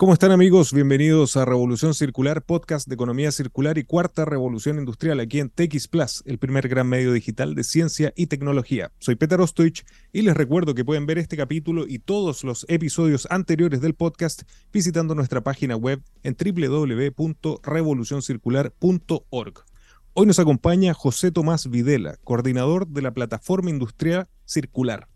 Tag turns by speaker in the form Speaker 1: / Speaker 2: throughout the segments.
Speaker 1: ¿Cómo están amigos? Bienvenidos a Revolución Circular, podcast de economía circular y cuarta revolución industrial aquí en TX Plus, el primer gran medio digital de ciencia y tecnología. Soy Peter Ostoich y les recuerdo que pueden ver este capítulo y todos los episodios anteriores del podcast visitando nuestra página web en www.revolucioncircular.org. Hoy nos acompaña José Tomás Videla, coordinador de la plataforma industrial circular.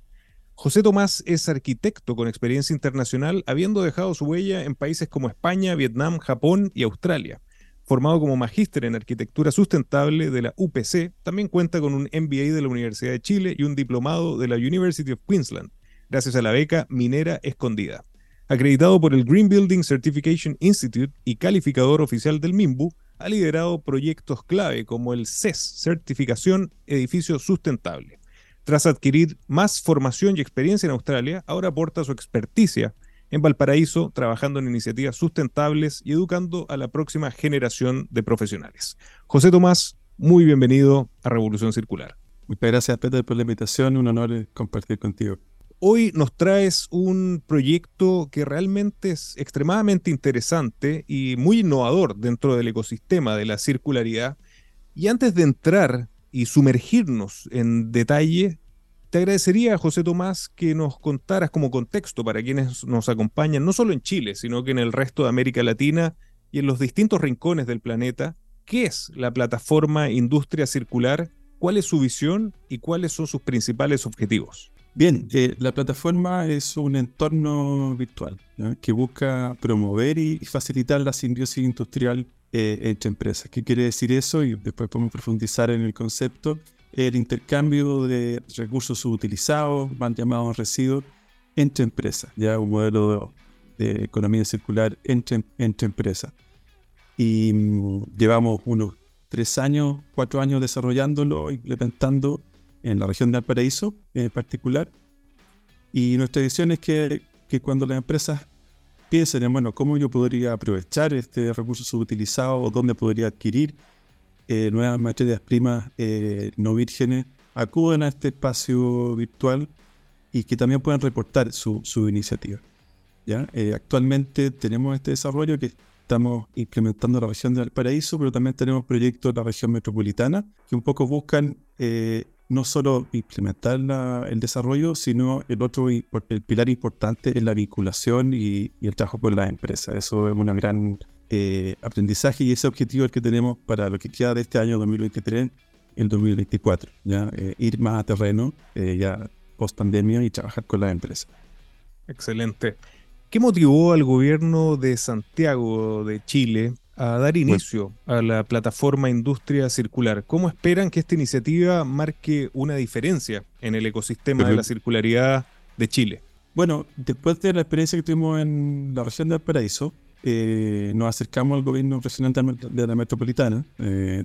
Speaker 1: José Tomás es arquitecto con experiencia internacional, habiendo dejado su huella en países como España, Vietnam, Japón y Australia. Formado como magíster en arquitectura sustentable de la UPC, también cuenta con un MBA de la Universidad de Chile y un diplomado de la University of Queensland, gracias a la beca Minera Escondida. Acreditado por el Green Building Certification Institute y calificador oficial del MIMBU, ha liderado proyectos clave como el CES, Certificación Edificio Sustentable. Tras adquirir más formación y experiencia en Australia, ahora aporta su experticia en Valparaíso, trabajando en iniciativas sustentables y educando a la próxima generación de profesionales. José Tomás, muy bienvenido a Revolución Circular.
Speaker 2: Muchas gracias, Peter, por la invitación. Un honor compartir contigo.
Speaker 1: Hoy nos traes un proyecto que realmente es extremadamente interesante y muy innovador dentro del ecosistema de la circularidad. Y antes de entrar y sumergirnos en detalle, te agradecería, José Tomás, que nos contaras como contexto para quienes nos acompañan, no solo en Chile, sino que en el resto de América Latina y en los distintos rincones del planeta, qué es la plataforma Industria Circular, cuál es su visión y cuáles son sus principales objetivos.
Speaker 2: Bien, eh, la plataforma es un entorno virtual que busca promover y facilitar la simbiosis industrial eh, entre empresas. ¿Qué quiere decir eso? Y después podemos profundizar en el concepto. El intercambio de recursos subutilizados, van llamados residuos, entre empresas, ya un modelo de, economía circular entre, entre empresas. Y mm, llevamos unos tres años, cuatro años desarrollándolo, implementando en la región de Valparaíso en particular. Y nuestra visión es que, que cuando las empresas piensen en, bueno, cómo yo podría aprovechar este recurso subutilizado o dónde podría adquirir eh, nuevas materias primas eh, no vírgenes, acuden a este espacio virtual y que también puedan reportar su, su iniciativa. ¿ya? Eh, actualmente tenemos este desarrollo que estamos implementando en la región de Valparaíso, pero también tenemos proyectos en la región metropolitana que un poco buscan no solo implementar el desarrollo, sino el otro el pilar importante es la vinculación y, el trabajo con las empresas. Eso es un gran eh, aprendizaje y ese objetivo es el que tenemos para lo que queda de este año 2023, el 2024. ¿ya? Eh, ir más a terreno, eh, ya post pandemia y trabajar con las empresas.
Speaker 1: Excelente. ¿Qué motivó al gobierno de Santiago de Chile a dar inicio a la plataforma Industria Circular. ¿Cómo esperan que esta iniciativa marque una diferencia en el ecosistema de la circularidad de Chile?
Speaker 2: Bueno, después de la experiencia que tuvimos en la región del Paraíso, eh, nos acercamos al gobierno regional de la metropolitana. Eh,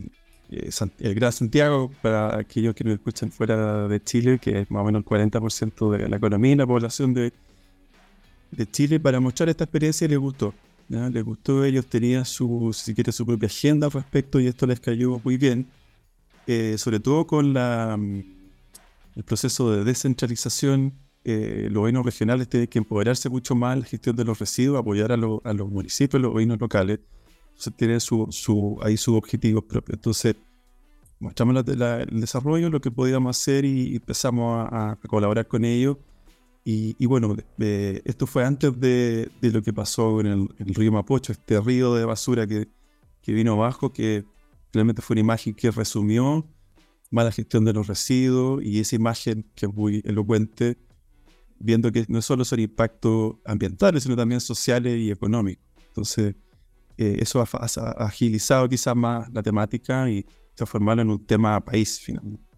Speaker 2: eh, el Gran Santiago, para aquellos que nos escuchan fuera de Chile, que es más o menos el 40% de la economía y la población de, de Chile, para mostrar esta experiencia les gustó. Les gustó, ellos tenían su, si quiere, su propia agenda al respecto y esto les cayó muy bien, eh, sobre todo con la, mm, el proceso de descentralización. Eh, los gobiernos regionales tienen que empoderarse mucho más en la gestión de los residuos, apoyar a, a los municipios, los gobiernos locales. Entonces tienen su, su, ahí sus objetivos propios. Entonces, mostramos el desarrollo, lo que podíamos hacer y, empezamos a, a colaborar con ellos y, bueno, esto fue antes de, lo que pasó en el, río Mapocho, este río de basura que, que vino abajo, que realmente fue una imagen que resumió mala gestión de los residuos y esa imagen que es muy elocuente, viendo que no solo son impactos ambientales, sino también sociales y económicos. Entonces, eh, eso ha, agilizado quizás más la temática y transformarlo en un tema país finalmente.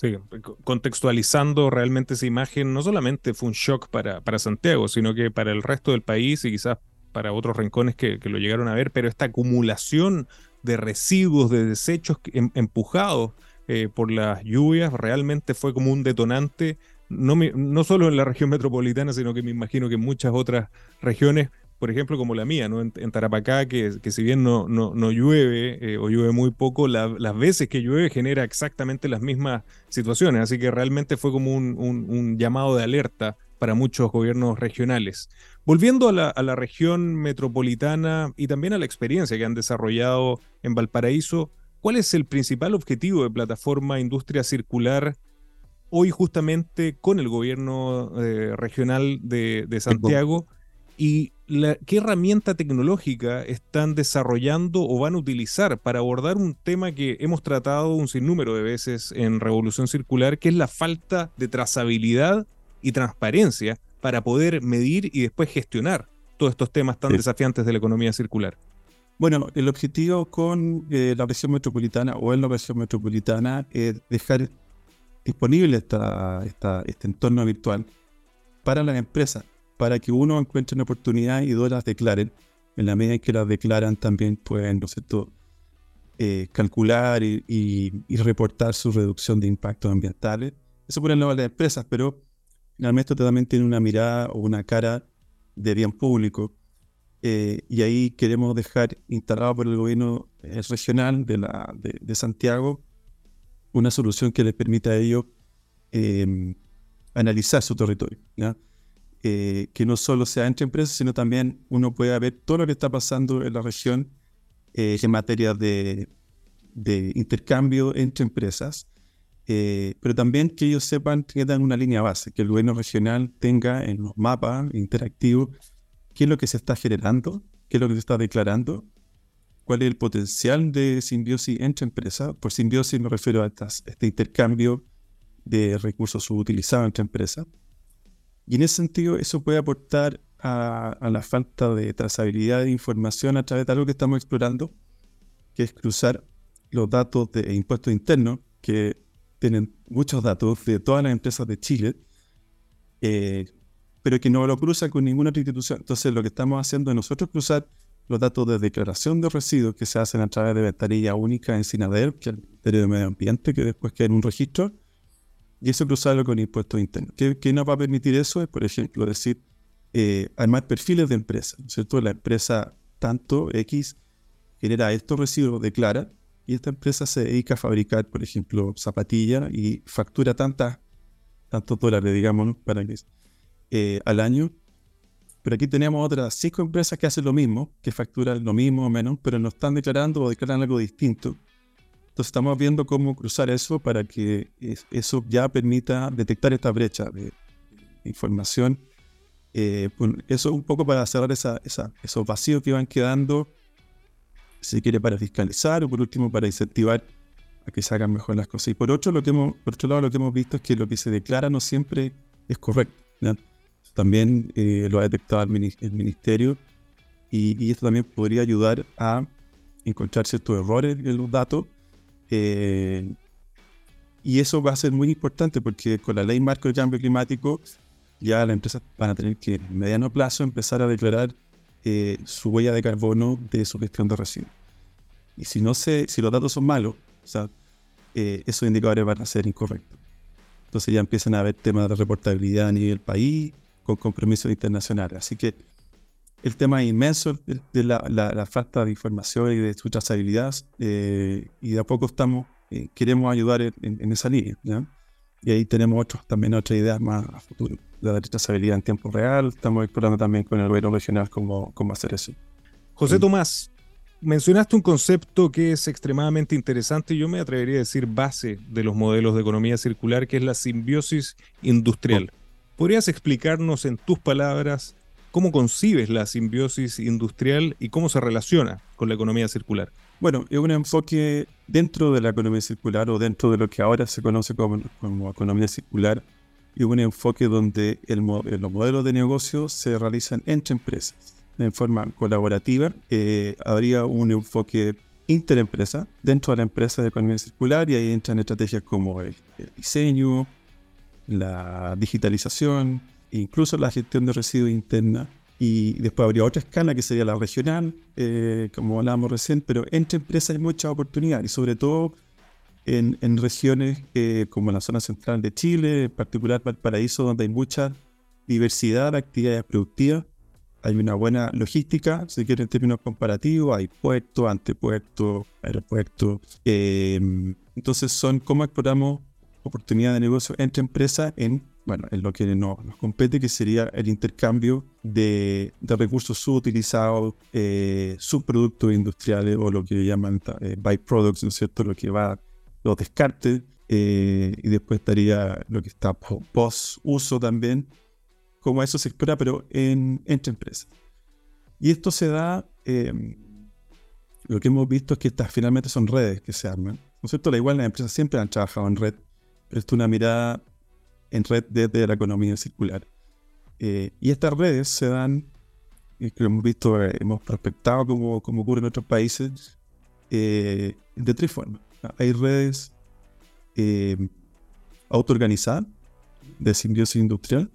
Speaker 1: Sí, contextualizando realmente esa imagen, no solamente fue un shock para, para Santiago, sino que para el resto del país y quizás para otros rincones que, lo llegaron a ver, pero esta acumulación de residuos, de desechos em, empujados eh, por las lluvias, realmente fue como un detonante, no, no solo en la región metropolitana, sino que me imagino que en muchas otras regiones por ejemplo, como la mía, ¿no? En, Tarapacá, que, que, si bien no, no, no llueve eh, o llueve muy poco, las veces que llueve genera exactamente las mismas situaciones. Así que realmente fue como un, un, llamado de alerta para muchos gobiernos regionales. Volviendo a la, a la, región metropolitana y también a la experiencia que han desarrollado en Valparaíso, ¿cuál es el principal objetivo de Plataforma Industria Circular hoy justamente con el gobierno eh, regional de, de Santiago? ¿Y la, qué herramienta tecnológica están desarrollando o van a utilizar para abordar un tema que hemos tratado un sinnúmero de veces en Revolución Circular, que es la falta de trazabilidad y transparencia para poder medir y después gestionar todos estos temas tan sí. desafiantes de la economía circular?
Speaker 2: Bueno, el objetivo con eh, la región metropolitana o en la región metropolitana es dejar disponible esta, esta, este entorno virtual para las empresas, para que uno encuentre una oportunidad y dos las declaren. En la medida en que las declaran, también pueden, ¿no es cierto?, eh, calcular y, reportar su reducción de impactos ambientales. Eso por el lado de las empresas, pero finalmente esto también tiene una mirada o una cara de bien público. Eh, y ahí queremos dejar instalado por el gobierno eh, regional de, la, de, de, Santiago una solución que les permita a ellos analizar su territorio. Eh, que no solo sea entre empresas, sino también uno pueda ver todo lo que está pasando en la región eh, en materia de, de, intercambio entre empresas, pero también que ellos sepan que dan una línea base, que el gobierno regional tenga en los mapas interactivos qué es lo que se está generando, qué es lo que se está declarando, cuál es el potencial de simbiosis entre empresas. Por simbiosis me refiero a estas, este intercambio de recursos subutilizados entre empresas. Y en ese sentido, eso puede aportar a, la falta de trazabilidad de información a través de algo que estamos explorando, que es cruzar los datos de impuestos internos, que tienen muchos datos de todas las empresas de Chile, eh, pero que no lo cruzan con ninguna otra institución. Entonces, lo que estamos haciendo es cruzar los datos de declaración de residuos que se hacen a través de ventanilla única en SINADER, que es el Ministerio de Medio Ambiente, que después queda en un registro, y eso cruzarlo con impuestos internos. ¿Qué, qué nos va a permitir eso? Es, por ejemplo, decir, eh, armar perfiles de empresa, ¿cierto? La empresa tanto X genera estos residuos, declara, y esta empresa se dedica a fabricar, por ejemplo, zapatillas y factura tantas, tantos dólares, digamos, para que, eh, al año. Pero aquí tenemos otras cinco empresas que hacen lo mismo, que facturan lo mismo o menos, pero no están declarando o declaran algo distinto. Entonces estamos viendo cómo cruzar eso para que eso ya permita detectar esta brecha de información. Eh, eso un poco para cerrar esa, esa, esos vacíos que van quedando, si quiere para fiscalizar o por último para incentivar a que se hagan mejor las cosas. Y por otro, lo que hemos, por otro lado, lo que hemos visto es que lo que se declara no siempre es correcto. ¿no? También eh, lo ha detectado el, el ministerio y, y, esto también podría ayudar a encontrar ciertos errores en los datos eh, y eso va a ser muy importante porque con la ley marco de cambio climático ya las empresas van a tener que en mediano plazo empezar a declarar eh, su huella de carbono de su gestión de residuos. Y si no se, si los datos son malos, o sea, eh, esos indicadores van a ser incorrectos. Entonces ya empiezan a haber temas de reportabilidad a nivel país con compromisos internacionales. Así que el tema inmenso de la, la, la, falta de información y de su trazabilidad eh, y de a poco estamos, eh, queremos ayudar en, en esa línea. ¿ya? Y ahí tenemos otros, también otras ideas más a futuro, de la trazabilidad en tiempo real. Estamos explorando también con el gobierno regional cómo, cómo hacer eso.
Speaker 1: José sí. Tomás, mencionaste un concepto que es extremadamente interesante y yo me atrevería a decir base de los modelos de economía circular, que es la simbiosis industrial. ¿Podrías explicarnos en tus palabras ¿Cómo concibes la simbiosis industrial y cómo se relaciona con la economía circular?
Speaker 2: Bueno, es un enfoque dentro de la economía circular o dentro de lo que ahora se conoce como, como economía circular y un enfoque donde el, los modelos de negocio se realizan entre empresas en forma colaborativa. Eh, habría un enfoque interempresa dentro de la empresa de economía circular y ahí entran estrategias como el, el diseño, la digitalización, incluso la gestión de residuos interna. Y después habría otra escala que sería la regional, eh, como hablábamos recién, pero entre empresas hay muchas oportunidades, y sobre todo en, regiones eh, como la zona central de Chile, en particular Valparaíso, donde hay mucha diversidad de actividades productivas. Hay una buena logística, si quieren en términos comparativos, hay puertos, antepuertos, aeropuertos. Eh, entonces son cómo exploramos oportunidades de negocio entre empresas en bueno, en lo que nos, compete, que sería el intercambio de, recursos subutilizados, eh, subproductos industriales o lo que llaman eh, byproducts, ¿no es cierto? Lo que va, los descartes, eh, y después estaría lo que está post-uso también, como eso se explora, pero en, entre empresas. Y esto se da, em, lo que hemos visto es que estas finalmente son redes que se arman, ¿no es cierto? La igual las empresas siempre han trabajado en red, pero esto es una mirada en red desde la economía circular. Eh, y estas redes se dan, y que hemos visto, eh, hemos prospectado como, como ocurre en otros países, eh, de tres formas. Hay redes autoorganizadas de simbiosis industrial.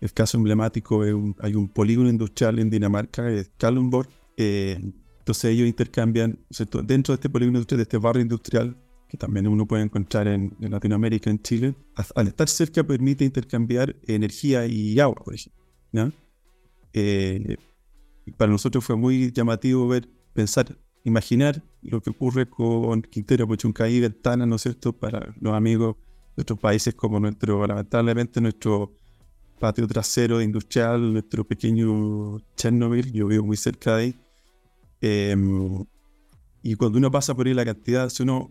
Speaker 2: El caso emblemático es un, hay un polígono industrial en Dinamarca, es Kalundborg. entonces ellos intercambian, dentro de este polígono industrial, de este barrio industrial, que también uno puede encontrar en, Latinoamérica, en Chile, al estar cerca permite intercambiar energía y agua, por ejemplo. Eh, para nosotros fue muy llamativo ver, pensar, imaginar lo que ocurre con Quintero, Pochuncaí, Ventana, ¿no es cierto?, para los amigos de otros países como nuestro, lamentablemente, nuestro patio trasero industrial, nuestro pequeño Chernobyl, yo vivo muy cerca de ahí. Em, y cuando uno pasa por ahí la cantidad, si uno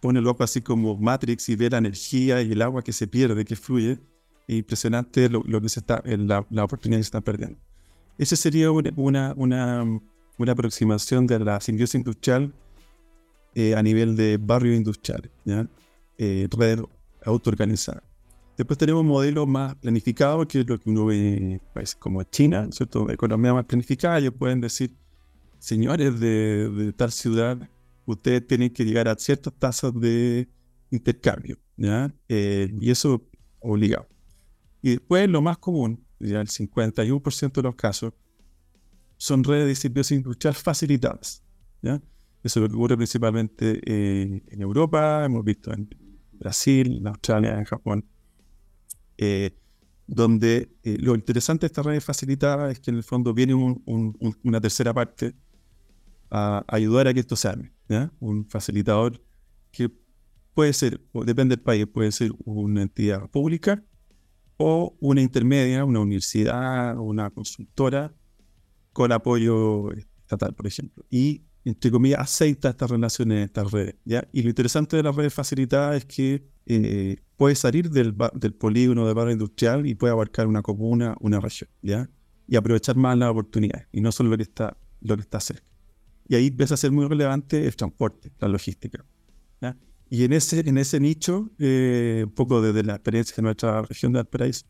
Speaker 2: pone el ojo así como Matrix y ve la energía y el agua que se pierde, que fluye. impresionante lo, que se está, la, la, oportunidad que se está perdiendo. Esa sería una, una, una, aproximación de la simbiosis industrial eh, a nivel de barrio industrial, ¿ya? Eh, red autoorganizada. Después tenemos modelos más planificados, que es lo que uno ve en países como China, ¿cierto? Economía más planificada, ellos pueden decir, señores de, de tal ciudad, ustedes tienen que llegar a ciertas tasas de intercambio, ¿ya? Eh, y eso obligado. Y después lo más común, ya el 51% de los casos, son redes de servicios industriales facilitadas, ¿ya? Eso ocurre principalmente eh, en Europa, hemos visto en Brasil, en Australia, en Japón, eh, donde lo interesante de esta red facilitada es que en el fondo viene una tercera parte a ayudar a que esto se arme. Un facilitador que puede ser, depende del país, puede ser una entidad pública o una intermedia, una universidad, una consultora con apoyo estatal, por ejemplo. Y, entre comillas, aceita estas relaciones, estas redes. ¿ya? Y lo interesante de las redes facilitadas es que eh, puede salir del, del polígono de barrio industrial y puede abarcar una comuna, una región, ¿ya? Y aprovechar más las oportunidades, y no solo lo que está, lo que está cerca. Y ahí empieza a ser muy relevante el transporte, la logística. Y en ese, en ese nicho, eh, un poco desde la experiencia de nuestra región de Alperaíz,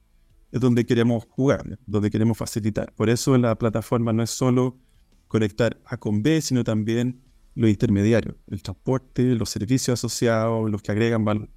Speaker 2: es donde queremos jugar, donde queremos facilitar. Por eso la plataforma no es solo conectar A con B, sino también los intermediarios, el transporte, los servicios asociados, los que agregan valor.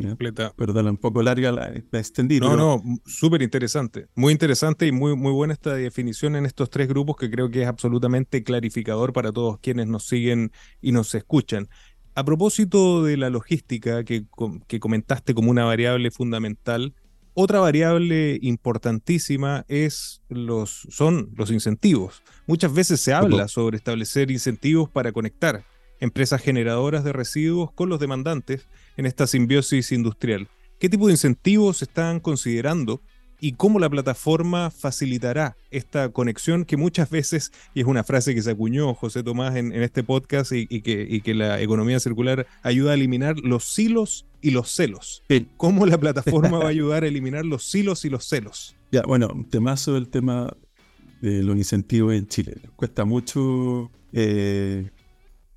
Speaker 1: Completa.
Speaker 2: Perdón, un poco larga la, extendida.
Speaker 1: No, no, súper interesante. Muy interesante y muy, muy buena esta definición en estos tres grupos que creo que es absolutamente clarificador para todos quienes nos siguen y nos escuchan. A propósito de la logística que, que comentaste como una variable fundamental, otra variable importantísima es los, son los incentivos. Muchas veces se habla sobre establecer incentivos para conectar empresas generadoras de residuos con los demandantes en esta simbiosis industrial. ¿Qué tipo de incentivos se están considerando y cómo la plataforma facilitará esta conexión que muchas veces, y es una frase que se acuñó José Tomás en, este podcast y, que, que, la economía circular ayuda a eliminar los silos y los celos. ¿Cómo la plataforma va a ayudar a eliminar los silos y los celos?
Speaker 2: Ya, bueno, un temazo el tema de los incentivos en Chile. Cuesta mucho eh,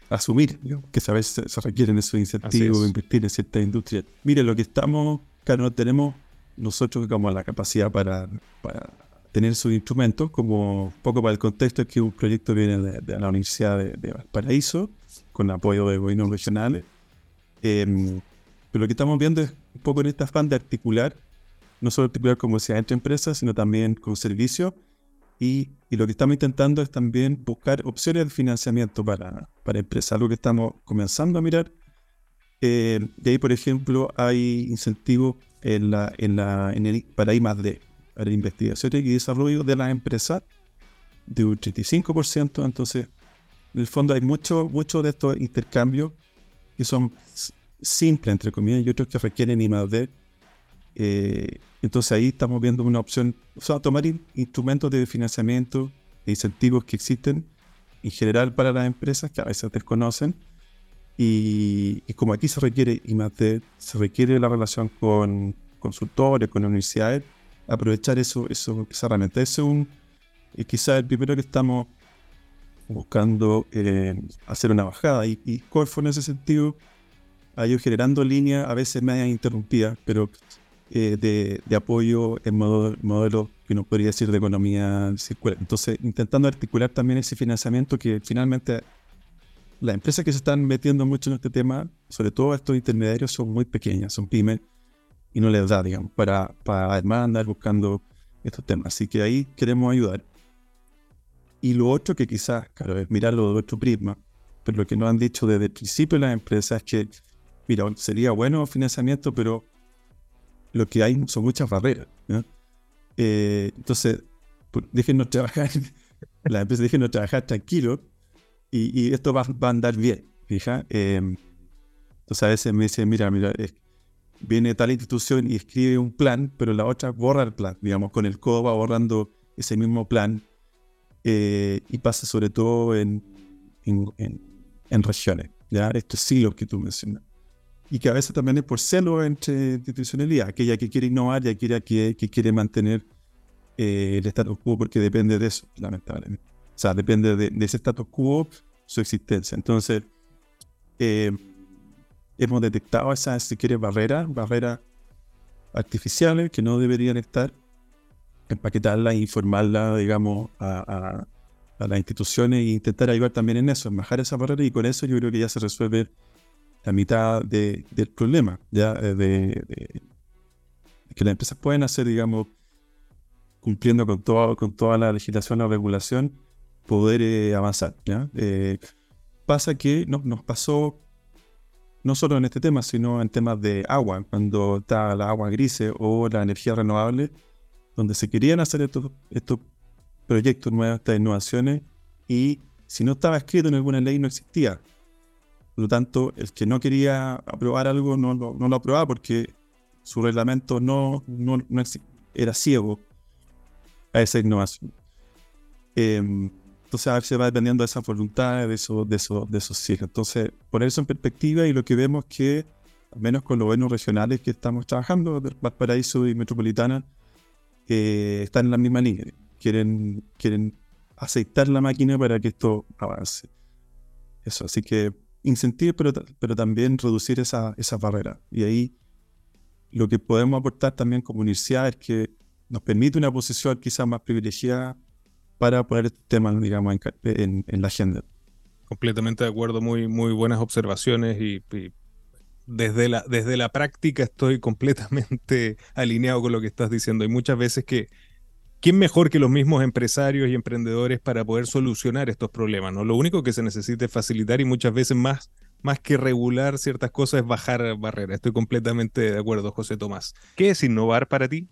Speaker 2: asumir que a veces se requieren esos incentivos, invertir en cierta industria. Mire, lo que estamos, claro, no tenemos nosotros como la capacidad para, tener sus instrumentos, como un poco para el contexto es que un proyecto viene de, la Universidad de, Valparaíso, con apoyo de gobiernos regionales. Em, pero lo que estamos viendo es un poco en esta afán de articular, no solo articular como sea entre empresas, sino también con servicios y, lo que estamos intentando es también buscar opciones de financiamiento para, para empresas, algo que estamos comenzando a mirar. Eh, de ahí, por ejemplo, hay incentivos en la, en la, en el, para I más D, para investigación y desarrollo de las empresas de un 35%. Entonces, en el fondo hay muchos mucho de estos intercambios que son simples, entre comillas, y otros que requieren I más D Eh, entonces ahí estamos viendo una opción, o sea, tomar instrumentos de financiamiento, de incentivos que existen en general para las empresas que a veces desconocen. Y, como aquí se requiere I+D, se requiere la relación con consultores, con universidades, aprovechar eso, eso esa herramienta. Ese es un, quizás el primero que estamos buscando eh, hacer una bajada. Y, y Corfo en ese sentido ha ido generando líneas, a veces media interrumpidas, pero eh, de, apoyo en modo, modelo que uno podría decir de economía circular. Entonces, intentando articular también ese financiamiento que finalmente las empresas que se están metiendo mucho en este tema, sobre todo estos intermediarios, son muy pequeñas, son pymes, y no les da, digamos, para, para además andar buscando estos temas. Así que ahí queremos ayudar. Y lo otro que quizás, claro, es mirarlo de otro prisma, pero lo que nos han dicho desde el principio las empresas es que, mira, sería bueno financiamiento, pero lo que hay son muchas barreras. Eh, entonces, déjenos trabajar, las empresas déjenos trabajar tranquilo y, esto va, a andar bien. Fija? Eh, entonces a veces me dicen, mira, mira, viene tal institución y escribe un plan, pero la otra borra el plan, digamos, con el codo va borrando ese mismo plan eh, y pasa sobre todo en, en, regiones. ¿ya? Estos silos que tú mencionas. Y que a veces también es por celo entre institucionalidad, aquella que quiere innovar y aquella que, que quiere mantener eh, el status quo porque depende de eso, lamentablemente. O sea, depende de, ese status quo su existencia. Entonces, eh, hemos detectado esas, si quieres, barreras, barreras artificiales que no deberían estar empaquetarla e informarla, digamos, a, las instituciones e intentar ayudar también en eso, en bajar esa barrera y con eso yo creo que ya se resuelve la mitad del problema, ya eh, de, que las empresas pueden hacer, digamos, cumpliendo con, todo, con toda la legislación o regulación, poder eh, avanzar. Eh, pasa que no, nos pasó no solo en este tema, sino en temas de agua, cuando está la agua grise o la energía renovable, donde se querían hacer estos, estos proyectos nuevos, estas innovaciones, y si no estaba escrito en alguna ley no existía. Por lo tanto, el que no quería aprobar algo no, no, lo aprobaba porque su reglamento no, no, era ciego a esa innovación. Em, entonces, a se va dependiendo de esa voluntad, de esos, de esos, de esos cierres. Entonces, poner eso en perspectiva y lo que vemos que, al menos con los gobiernos regionales que estamos trabajando, Valparaíso y Metropolitana, están en la misma línea. Quieren, quieren aceitar la máquina para que esto avance. Eso, así que incentivar, pero, pero también reducir esa, esa barrera. Y ahí lo que podemos aportar también como universidad es que nos permite una posición quizás más privilegiada para poner este tema, digamos, en, en, la agenda.
Speaker 1: Completamente de acuerdo, muy, muy buenas observaciones y, y desde la, desde la práctica estoy completamente alineado con lo que estás diciendo. Hay muchas veces que, ¿quién mejor que los mismos empresarios y emprendedores para poder solucionar estos problemas? ¿no? Lo único que se necesita es facilitar y muchas veces más, más que regular ciertas cosas es bajar barreras. Estoy completamente de acuerdo, José Tomás. ¿Qué es innovar para ti?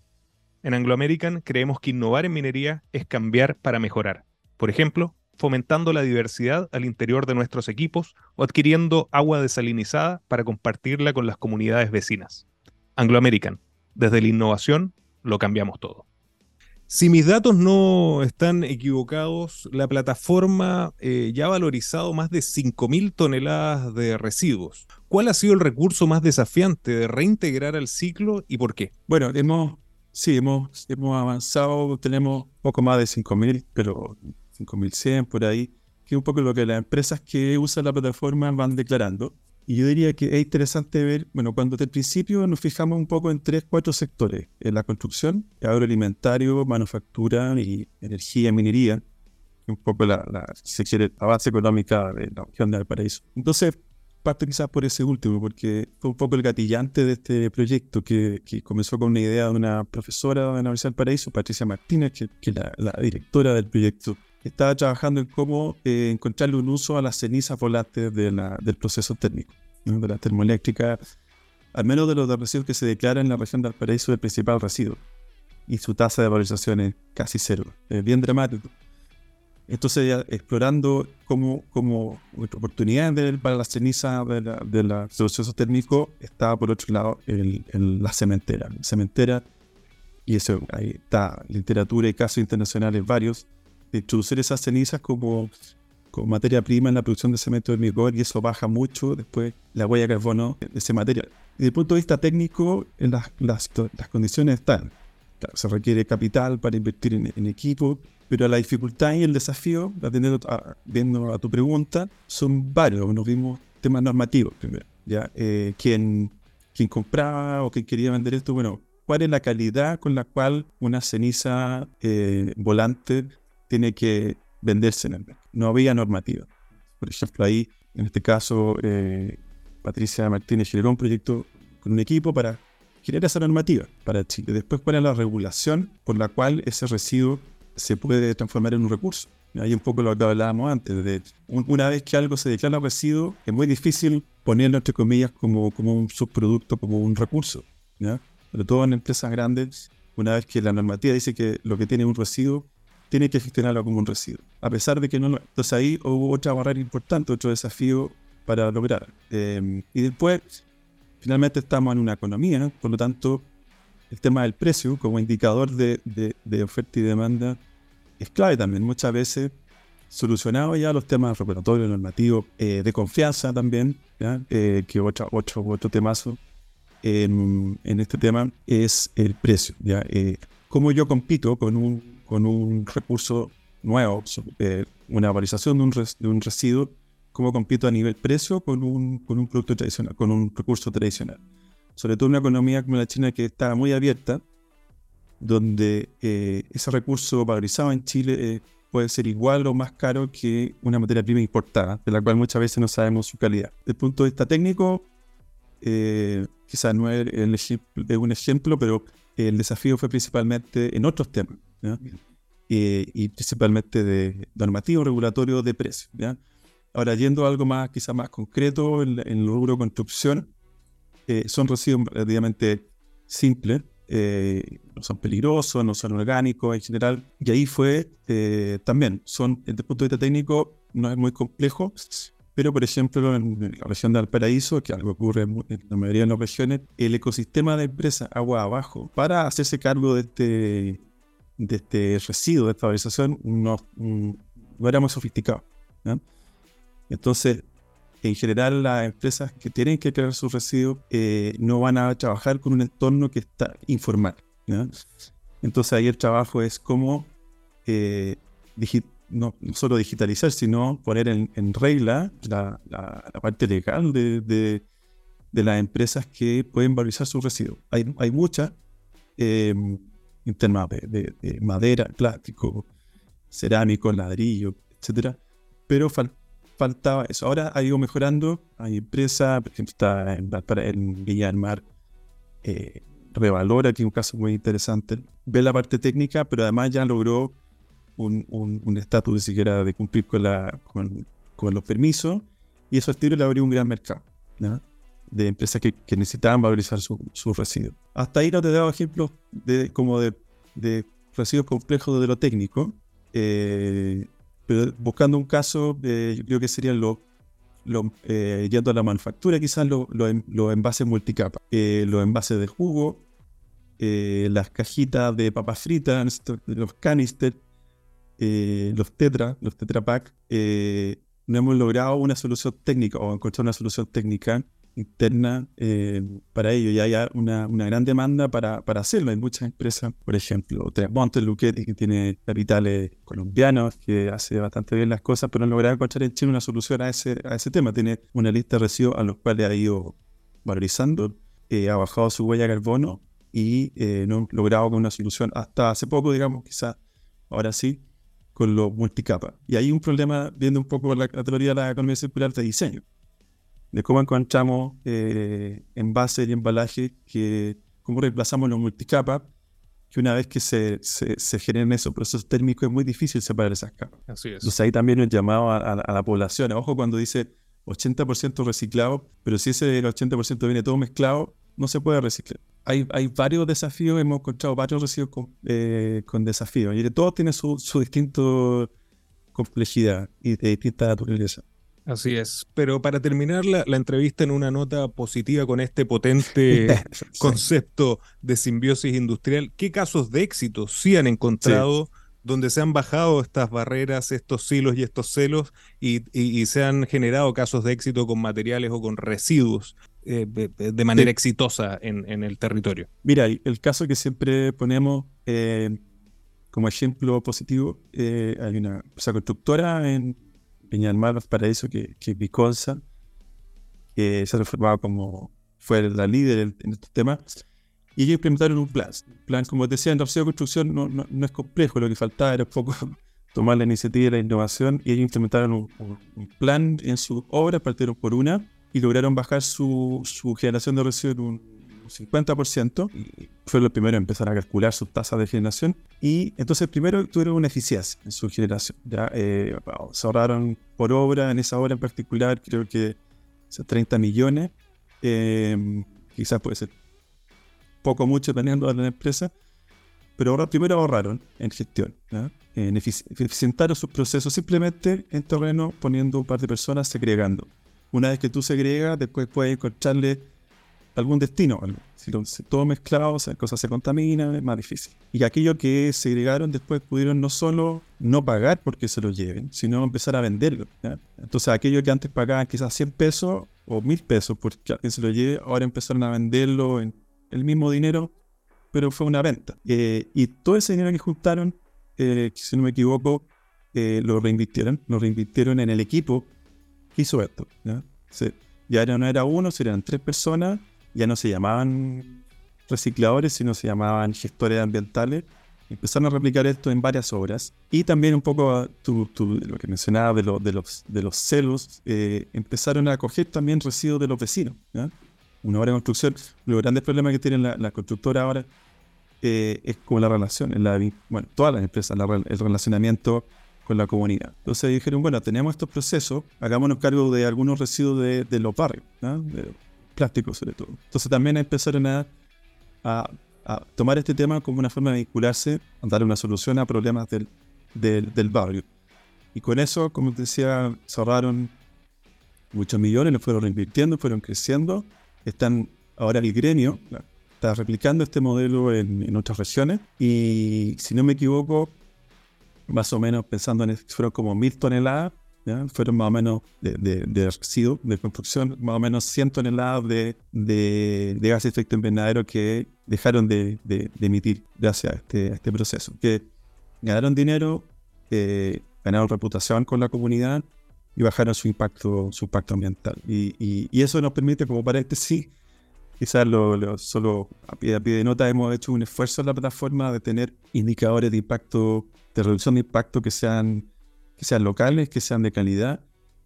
Speaker 1: En Anglo American creemos que innovar en minería es cambiar para mejorar. Por ejemplo, fomentando la diversidad al interior de nuestros equipos o adquiriendo agua desalinizada para compartirla con las comunidades vecinas. Anglo American, desde la innovación lo cambiamos todo. Si mis datos no están equivocados, la plataforma eh, ya ha valorizado más de 5.000 toneladas de residuos. ¿Cuál ha sido el recurso más desafiante de reintegrar al ciclo y por qué?
Speaker 2: Bueno, hemos, sí, hemos, hemos avanzado, tenemos poco más de 5.000, pero 5100 por ahí, que es un poco lo que las empresas que usan la plataforma van declarando. Y yo diría que es interesante ver, bueno, cuando desde el principio nos fijamos un poco en tres, cuatro sectores, en la construcción, agroalimentario, manufactura y energía, minería, un poco la, la, base económica de la región de Valparaíso. Entonces, parte quizás por ese último, porque fue un poco el gatillante de este proyecto que, que comenzó con una idea de una profesora de la Universidad del Paraíso, Patricia Martínez, que, es la, la, directora del proyecto, estaba trabajando en cómo eh, encontrarle un uso a las cenizas volantes de la, del proceso térmico, de la termoeléctrica, al menos de los residuos que se declaran en la región del Paraíso del principal residuo. Y su tasa de valorización es casi cero, es bien dramático. Entonces, explorando cómo, cómo oportunidades para la ceniza de, la, de los procesos térmicos, estaba por otro lado el, la cementera. La cementera, y eso ahí está literatura y casos internacionales varios, introducir esas cenizas como, como materia prima en la producción de cemento hormigón y eso baja mucho después la huella de carbono de ese material. Desde el punto de vista técnico, las, las, las condiciones están. se requiere capital para invertir en, en equipo, pero la dificultad y el desafío, atendiendo a, viendo a tu pregunta, son varios. Nos vimos temas normativos primero. ¿ya? Eh, quien compraba o quien quería vender esto, bueno, ¿cuál es la calidad con la cual una ceniza eh, volante tiene que venderse en el mercado? No había normativa. Por ejemplo, ahí, en este caso, eh, Patricia Martínez generó un proyecto con un equipo para generar esa normativa para Chile. Después, ¿cuál es la regulación por la cual ese residuo se puede transformar en un recurso. Hay un poco lo que hablábamos antes, de una vez que algo se declara residuo, es muy difícil ponerlo entre comillas como, como un subproducto, como un recurso. ¿ya? Sobre todo en empresas grandes, una vez que la normativa dice que lo que tiene un residuo, tiene que gestionarlo como un residuo, a pesar de que no lo Entonces ahí hubo otra barrera importante, otro desafío para lograr. Eh, y después, finalmente estamos en una economía, por lo tanto, el tema del precio como indicador de, de, oferta y demanda es clave también. Muchas veces solucionado ya los temas regulatorios, normativos, eh, de confianza también, eh, que otro, otro, otro temazo en, en, este tema es el precio. ¿ya? Eh, ¿Cómo yo compito con un, con un recurso nuevo, una valorización de un, de un residuo? ¿Cómo compito a nivel precio con un, con un producto tradicional, con un recurso tradicional? sobre todo una economía como la China que está muy abierta, donde eh, ese recurso valorizado en Chile eh, puede ser igual o más caro que una materia prima importada, de la cual muchas veces no sabemos su calidad. Desde el punto de vista técnico, eh, quizás no es, un ejemplo, pero el desafío fue principalmente en otros temas, y principalmente de normativo regulatorio de precios. Ahora, yendo a algo más, quizás más concreto, en, en el rubro construcción, eh, son residuos relativamente simples, eh, no son peligrosos, no son orgánicos en general. Y ahí fue eh, también, son desde el punto de vista técnico, no es muy complejo, pero por ejemplo en la región de Valparaíso, que algo ocurre en la mayoría de las regiones, el ecosistema de empresas agua abajo, para hacerse cargo de este, de este residuo, de esta no, no era muy sofisticado. Entonces, en general las empresas que tienen que crear sus residuos eh, no van a trabajar con un entorno que está informal. Entonces ahí el trabajo es como eh, no, solo digitalizar, sino poner en, regla la, parte legal de, las empresas que pueden valorizar sus residuos. Hay, hay muchas em, en temas de, madera, plástico, cerámico, ladrillo, etcétera, pero falta faltaba eso. Ahora ha ido mejorando. Hay empresas, por ejemplo, está en, en del Mar, eh, Revalora, que es un caso muy interesante. Ve la parte técnica, pero además ya logró un estatus un, siquiera de cumplir con, la, con, con, los permisos. Y eso al tiro le abrió un gran mercado de empresas que, necesitaban valorizar sus su residuos. Hasta ahí no te he dado ejemplos de, como de, residuos complejos de lo técnico. Eh, pero buscando un caso, eh, yo creo que serían los, lo, eh, yendo a la manufactura, quizás los lo, envases multicapa, eh, los envases de jugo, las cajitas de papas fritas, los canister, los tetra, los tetra pack. no hemos logrado una solución técnica o encontrar una solución técnica interna eh, para ello. Y hay una, una gran demanda para, para, hacerlo. Hay muchas empresas, por ejemplo, Montes Luquetti, que tiene capitales colombianos, que hace bastante bien las cosas, pero no logrado encontrar en Chile una solución a ese, a ese tema. Tiene una lista de residuos a los cuales ha ido valorizando, eh, ha bajado su huella de carbono y eh, no ha logrado una solución hasta hace poco, digamos, quizás ahora sí, con los multicapa. Y hay un problema, viendo un poco la, la teoría de la economía circular de diseño de cómo encontramos eh, envases y embalajes, que cómo reemplazamos los multicapas, que una vez que se, se, se generen esos procesos térmicos es muy difícil separar esas capas.
Speaker 1: Así es.
Speaker 2: Entonces ahí también un llamado a, a, la población. Ojo cuando dice 80% reciclado, pero si ese 80% viene todo mezclado, no se puede reciclar. Hay, hay varios desafíos, hemos encontrado varios residuos con, eh, con desafíos, y todos tienen su, su distinto complejidad y de distinta naturaleza.
Speaker 1: Así es. Pero para terminar la, entrevista en una nota positiva con este potente concepto de simbiosis industrial, ¿qué casos de éxito sí han encontrado donde se han bajado estas barreras, estos silos y estos celos y, se han generado casos de éxito con materiales o con residuos eh, de manera exitosa en, el territorio?
Speaker 2: Mira, el, caso que siempre ponemos eh, como ejemplo positivo, eh, hay una constructora en Peña del Mar, Paraíso, que, que Viconza, que se ha reformado como fue la líder en, estos temas, y ellos implementaron un plan. Un plan, como decía, en la de construcción no, no, es complejo, lo que faltaba era un poco tomar la iniciativa y la innovación, y ellos implementaron un, plan en sus obras, partieron por una, y lograron bajar su, su generación de residuos en un 50%, y fue lo primero en empezar a calcular sus tasas de generación. Y entonces primero tuvieron una eficiencia en su generación. ¿ya? Eh, se ahorraron por obra, en esa obra en particular, creo que 30 millones. Eh, quizás puede ser poco mucho dependiendo de la empresa. Pero ahora primero ahorraron en gestión, en eficientaron sus procesos simplemente en terreno poniendo un par de personas segregando. Una vez que tú segregas, después puedes encontrarle algún destino. Si, todo mezclado, cosas se contaminan, es más difícil. Y aquello que segregaron después pudieron no solo no pagar porque se lo lleven, sino empezar a venderlo. Entonces, aquello que antes pagaban quizás 100 pesos o 1000 pesos porque se lo lleve, ahora empezaron a venderlo en el mismo dinero, pero fue una venta. Eh, y todo ese dinero que juntaron, eh, si no me equivoco, eh, lo reinvirtieron, lo reinvirtieron en el equipo que hizo esto. ¿ya? ya no era uno, eran tres personas ya no se llamaban recicladores, sino se llamaban gestores ambientales. Empezaron a replicar esto en varias obras. Y también un poco lo que mencionaba de, de, los, de los celos, eh, empezaron a coger también residuos de los vecinos. Una obra de construcción, los grandes problemas que tienen la, constructora ahora eh, es como la relación, en la, bueno, todas las empresas, el relacionamiento con la comunidad. Entonces dijeron, bueno, tenemos estos procesos, hagámonos cargo de algunos residuos de, de los barrios, plástico sobre todo. Entonces también empezaron a, a, tomar este tema como una forma de vincularse, a dar una solución a problemas del, del, barrio. Y con eso, como te decía, se ahorraron muchos millones, lo fueron reinvirtiendo, fueron creciendo. Están ahora el gremio, está replicando este modelo en, en, otras regiones. Y si no me equivoco, más o menos pensando en fueron como mil toneladas fueron más o menos de, de, de residuos de construcción, más o menos 100 toneladas de, de, de gas de efecto invernadero que dejaron de, emitir gracias a este, este proceso. Que ganaron dinero, ganaron reputación con la comunidad y bajaron su impacto, su impacto ambiental. Y, y, eso nos permite, como paréntesis, quizás lo, solo a pie, a pie de nota hemos hecho un esfuerzo en la plataforma de tener indicadores de impacto, de reducción de impacto que sean que sean locales, que sean de calidad,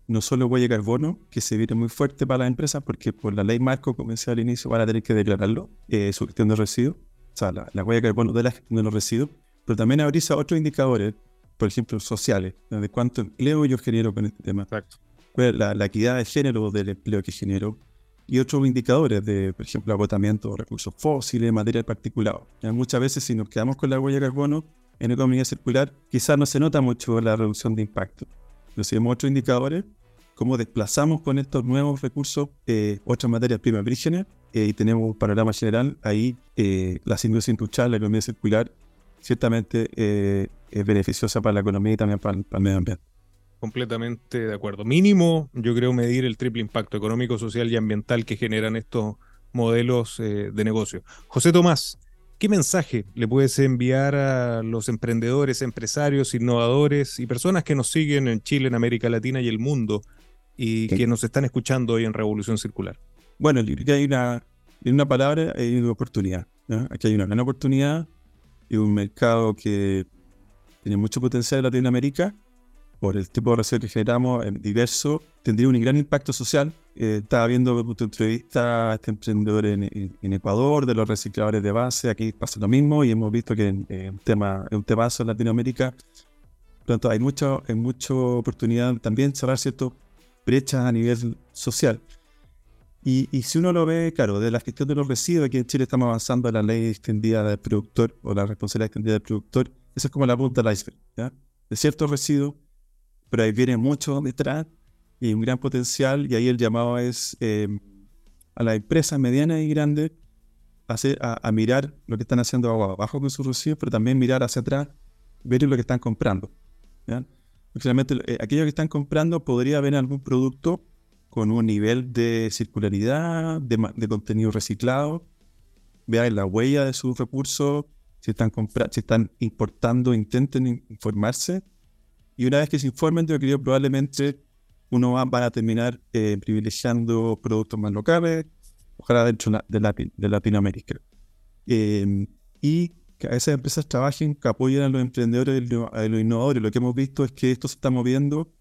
Speaker 2: no solo huella de carbono, que se viene muy fuerte para las empresas, porque por la ley marco, como decía al inicio, van a tener que declararlo, eh, su gestión de residuos, o sea, la, huella de carbono de la gestión de los residuos, pero también abrirse a otros indicadores, por ejemplo, sociales, de cuánto empleo yo genero con este tema, Exacto. la, la, equidad de género del empleo que genero, y otros indicadores de, por ejemplo, agotamiento de recursos fósiles, material particulado. muchas veces si nos quedamos con la huella de carbono, en economía circular, quizás no se nota mucho la reducción de impacto. Pero si vemos otros indicadores, cómo desplazamos con estos nuevos recursos eh, otras materias primas vírgenes eh, y tenemos un panorama general, ahí eh, la simbiosis industrial, la economía circular, ciertamente es beneficiosa para la economía y también para, para el medio ambiente.
Speaker 1: Completamente de acuerdo. Mínimo, yo creo medir el triple impacto económico, social y ambiental que generan estos modelos de negocio. José Tomás, ¿Qué mensaje le puedes enviar a los emprendedores, empresarios, innovadores y personas que nos siguen en Chile, en América Latina y el mundo y que nos están escuchando hoy en Revolución Circular?
Speaker 2: Bueno, que hay una, en una palabra, hay una oportunidad. Aquí hay una gran oportunidad y un mercado que tiene mucho potencial en Latinoamérica por el tipo de residuos que generamos diverso, tendría un gran impacto social. Eh, estaba viendo tu entrevista a este emprendedor en, Ecuador, de los recicladores de base, aquí pasa lo mismo y hemos visto que es eh, un tema, un temazo en Latinoamérica. Por tanto, hay mucha, hay mucha oportunidad también cerrar ciertas brechas a nivel social. Y, y, si uno lo ve, claro, de la gestión de los residuos, aquí en Chile estamos avanzando en la ley extendida del productor o la responsabilidad extendida del productor, eso es como la punta del iceberg. ¿ya? De ciertos residuos pero ahí viene mucho detrás y un gran potencial y ahí el llamado es eh, a las empresas medianas y grandes a, a, mirar lo que están haciendo abajo con sus residuos, pero también mirar hacia atrás, ver lo que están comprando. ¿ya? Finalmente, eh, aquellos que están comprando podría haber algún producto con un nivel de circularidad, de, contenido reciclado, vean la huella de sus recursos, si están, si están importando, intenten informarse. Y una vez que se informen, yo creo probablemente uno va, a terminar eh, privilegiando productos más locales, ojalá dentro de, de Latinoamérica. Em, y que a esas empresas trabajen, que apoyen a los emprendedores y a los innovadores. Lo que hemos visto es que esto se está moviendo,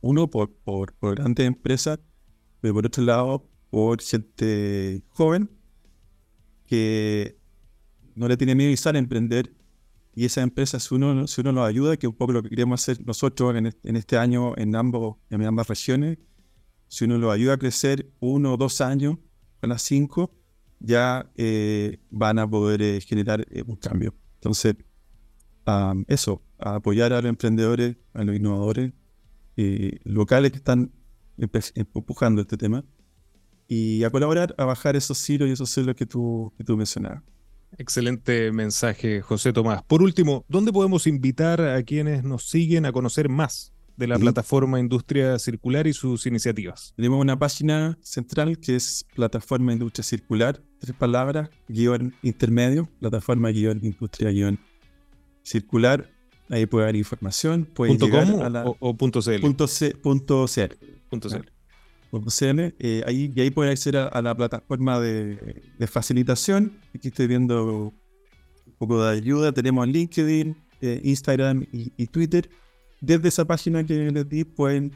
Speaker 2: uno, por, por, por grandes empresas, pero por otro lado, por gente joven que no le tiene miedo y sale a emprender. Y esas empresas, si uno, si uno los ayuda, que es un poco lo que queremos hacer nosotros en, en este año en, ambos, en ambas regiones, si uno los ayuda a crecer uno o dos años, a las cinco, ya eh, van a poder eh, generar eh, un cambio. Entonces, eso, a apoyar a los emprendedores, a los innovadores locales que están empujando este tema y a colaborar a bajar esos silos y esos celos que tú, que tú mencionabas.
Speaker 1: Excelente mensaje, José Tomás. Por último, ¿dónde podemos invitar a quienes nos siguen a conocer más de la plataforma Industria Circular y sus iniciativas.
Speaker 2: Tenemos una página central que es Plataforma Industria Circular, tres palabras, guion intermedio, plataforma guion industria guion circular. Ahí puede haber información. Puede
Speaker 1: ¿Punto com o, punto
Speaker 2: .cl?
Speaker 1: Punto,
Speaker 2: C,
Speaker 1: punto CL.
Speaker 2: Punto CL. Eh, ahí, y ahí puede acceder a, la plataforma de, facilitación. Aquí estoy viendo un poco de ayuda. Tenemos LinkedIn, eh, Instagram y Twitter desde esa página que les di pueden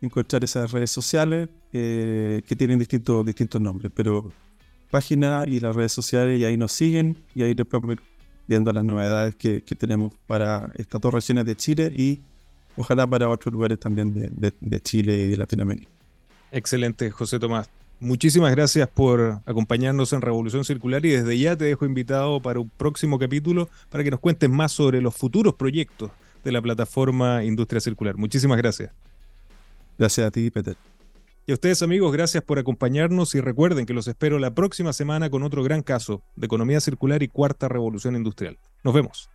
Speaker 2: encontrar esas redes sociales eh, que tienen distintos, distintos nombres, pero página y las redes sociales y ahí nos siguen y ahí les podemos ir viendo las novedades que, tenemos para estas dos regiones de Chile y ojalá para otros lugares también de, de Chile y de Latinoamérica.
Speaker 1: Excelente, José Tomás. Muchísimas gracias por acompañarnos en Revolución Circular y desde ya te dejo invitado para un próximo capítulo para que nos cuentes más sobre los futuros proyectos de la plataforma Industria Circular. Muchísimas gracias.
Speaker 2: Gracias a ti, Peter.
Speaker 1: Y a ustedes amigos, gracias por acompañarnos y recuerden que los espero la próxima semana con otro gran caso de economía circular y cuarta revolución industrial. Nos vemos.